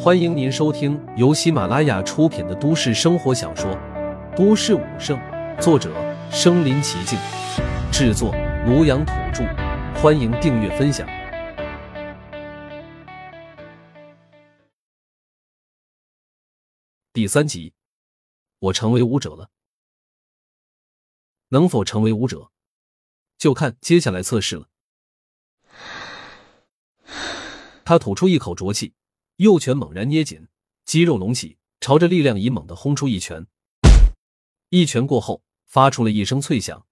欢迎您收听由喜马拉雅出品的都市生活小说《都市武圣》，作者：身临其境，制作：庐阳土著。欢迎订阅分享。第三集，我成为武者了。能否成为武者，就看接下来测试了。他吐出一口浊气，右拳猛然捏紧，肌肉隆起，朝着力量仪猛地轰出一拳。一拳过后，发出了一声脆响。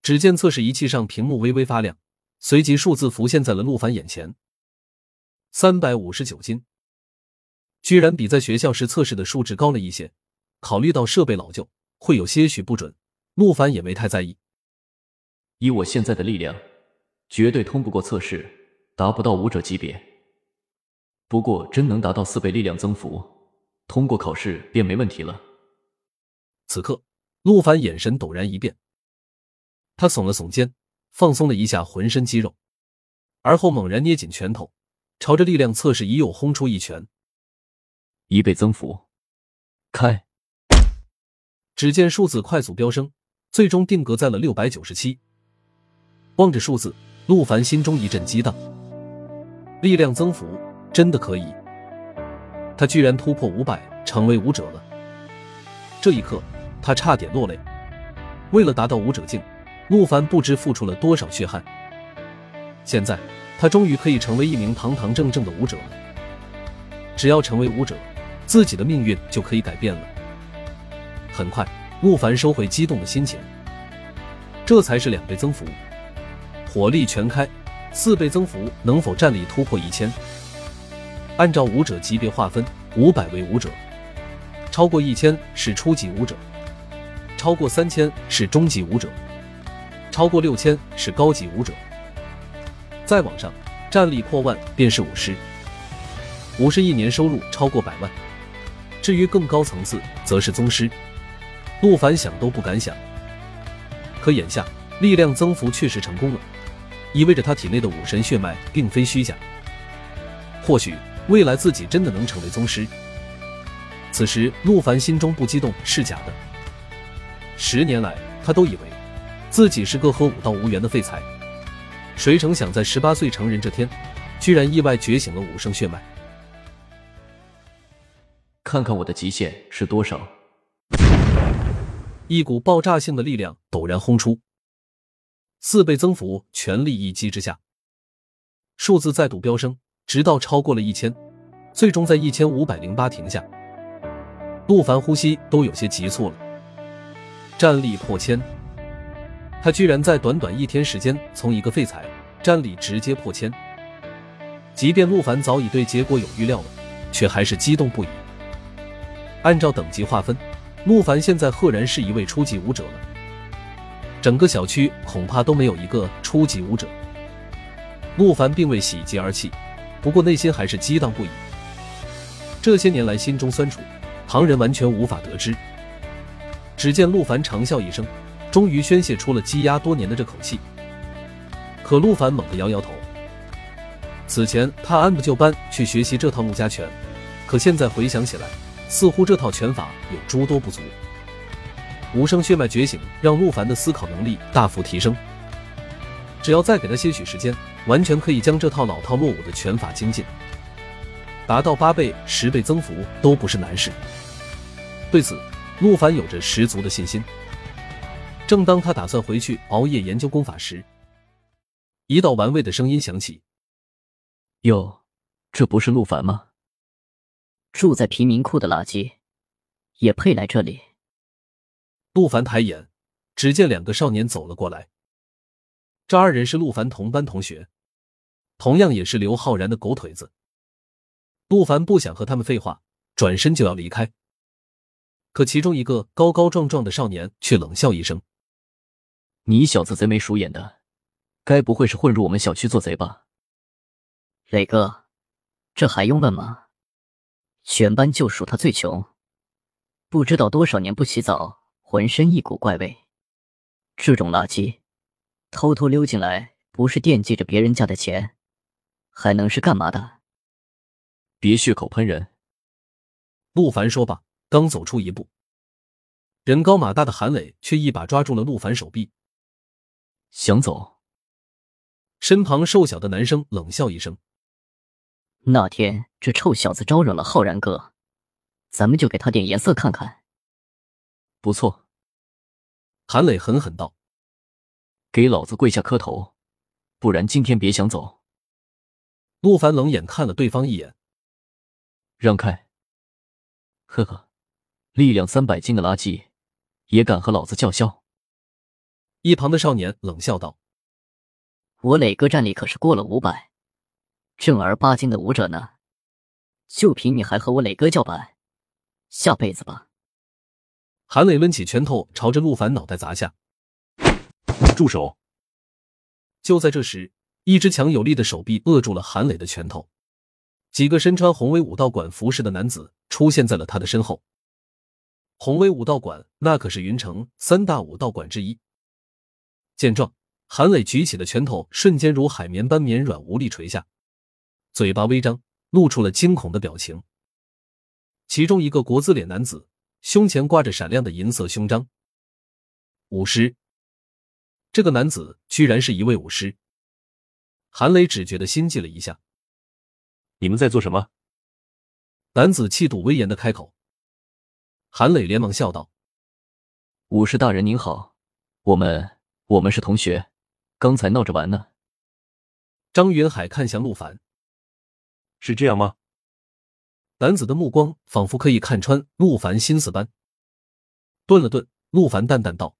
只见测试仪器上屏幕微微发亮，随即数字浮现在了陆凡眼前：三百五十九斤，居然比在学校时测试的数值高了一些。考虑到设备老旧，会有些许不准，陆凡也没太在意。以我现在的力量，绝对通不过测试。达不到武者级别，不过真能达到四倍力量增幅，通过考试便没问题了。此刻，陆凡眼神陡然一变，他耸了耸肩，放松了一下浑身肌肉，而后猛然捏紧拳头，朝着力量测试仪又轰出一拳。一倍增幅，开！只见数字快速飙升，最终定格在了六百九十七。望着数字，陆凡心中一阵激荡。力量增幅真的可以，他居然突破五百，成为武者了。这一刻，他差点落泪。为了达到武者境，陆凡不知付出了多少血汗。现在，他终于可以成为一名堂堂正正的武者了。只要成为武者，自己的命运就可以改变了。很快，陆凡收回激动的心情。这才是两倍增幅，火力全开。四倍增幅能否战力突破一千？按照武者级别划分，五百为武者，超过一千是初级武者，超过三千是中级武者，超过六千是高级武者。再往上，战力破万便是武师，武师一年收入超过百万。至于更高层次，则是宗师。陆凡想都不敢想。可眼下力量增幅确实成功了。意味着他体内的武神血脉并非虚假，或许未来自己真的能成为宗师。此时，陆凡心中不激动是假的。十年来，他都以为自己是个和武道无缘的废材，谁成想在十八岁成人这天，居然意外觉醒了武圣血脉。看看我的极限是多少！一股爆炸性的力量陡然轰出。四倍增幅，全力一击之下，数字再度飙升，直到超过了一千，最终在一千五百零八停下。陆凡呼吸都有些急促了。战力破千，他居然在短短一天时间从一个废材，战力直接破千。即便陆凡早已对结果有预料了，却还是激动不已。按照等级划分，陆凡现在赫然是一位初级武者了。整个小区恐怕都没有一个初级武者。陆凡并未喜极而泣，不过内心还是激荡不已。这些年来心中酸楚，旁人完全无法得知。只见陆凡长啸一声，终于宣泄出了积压多年的这口气。可陆凡猛地摇摇头。此前他按部就班去学习这套陆家拳，可现在回想起来，似乎这套拳法有诸多不足。无声血脉觉醒，让陆凡的思考能力大幅提升。只要再给他些许时间，完全可以将这套老套落伍的拳法精进，达到八倍、十倍增幅都不是难事。对此，陆凡有着十足的信心。正当他打算回去熬夜研究功法时，一道玩味的声音响起：“哟，这不是陆凡吗？住在贫民窟的垃圾，也配来这里？”陆凡抬眼，只见两个少年走了过来。这二人是陆凡同班同学，同样也是刘浩然的狗腿子。陆凡不想和他们废话，转身就要离开。可其中一个高高壮壮的少年却冷笑一声：“你小子贼眉鼠眼的，该不会是混入我们小区做贼吧？”磊哥，这还用问吗？全班就数他最穷，不知道多少年不洗澡。浑身一股怪味，这种垃圾偷偷溜进来，不是惦记着别人家的钱，还能是干嘛的？别血口喷人。陆凡说罢，刚走出一步，人高马大的韩磊却一把抓住了陆凡手臂，想走。身旁瘦小的男生冷笑一声：“那天这臭小子招惹了浩然哥，咱们就给他点颜色看看。”不错，韩磊狠狠道：“给老子跪下磕头，不然今天别想走。”陆凡冷眼看了对方一眼，让开。呵呵，力量三百斤的垃圾，也敢和老子叫嚣？一旁的少年冷笑道：“我磊哥战力可是过了五百，正儿八经的武者呢。就凭你还和我磊哥叫板？下辈子吧！”韩磊抡起拳头朝着陆凡脑袋砸下，住手！就在这时，一只强有力的手臂扼住了韩磊的拳头。几个身穿宏威武道馆服饰的男子出现在了他的身后。宏威武道馆那可是云城三大武道馆之一。见状，韩磊举起的拳头瞬间如海绵般绵软无力垂下，嘴巴微张，露出了惊恐的表情。其中一个国字脸男子。胸前挂着闪亮的银色胸章，武师。这个男子居然是一位武师。韩磊只觉得心悸了一下。你们在做什么？男子气度威严的开口。韩磊连忙笑道：“武士大人您好，我们我们是同学，刚才闹着玩呢。”张云海看向陆凡：“是这样吗？”男子的目光仿佛可以看穿陆凡心思般，顿了顿，陆凡淡淡道：“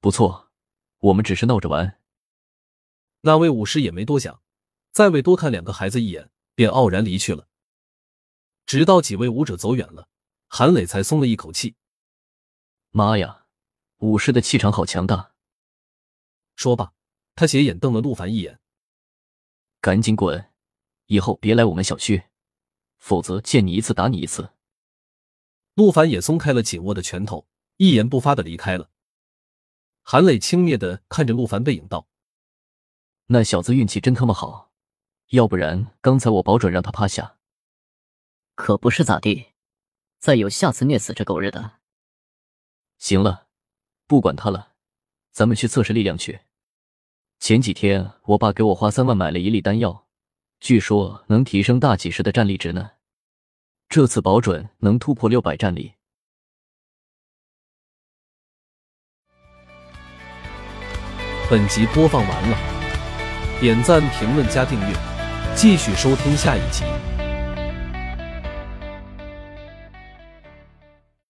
不错，我们只是闹着玩。”那位武师也没多想，再未多看两个孩子一眼，便傲然离去了。直到几位武者走远了，韩磊才松了一口气。妈呀，武师的气场好强大！说罢，他斜眼瞪了陆凡一眼：“赶紧滚，以后别来我们小区。”否则，见你一次打你一次。陆凡也松开了紧握的拳头，一言不发的离开了。韩磊轻蔑的看着陆凡背影道：“那小子运气真他妈好，要不然刚才我保准让他趴下。可不是咋地，再有下次虐死这狗日的。”行了，不管他了，咱们去测试力量去。前几天我爸给我花三万买了一粒丹药。据说能提升大几十的战力值呢，这次保准能突破六百战力。本集播放完了，点赞、评论、加订阅，继续收听下一集。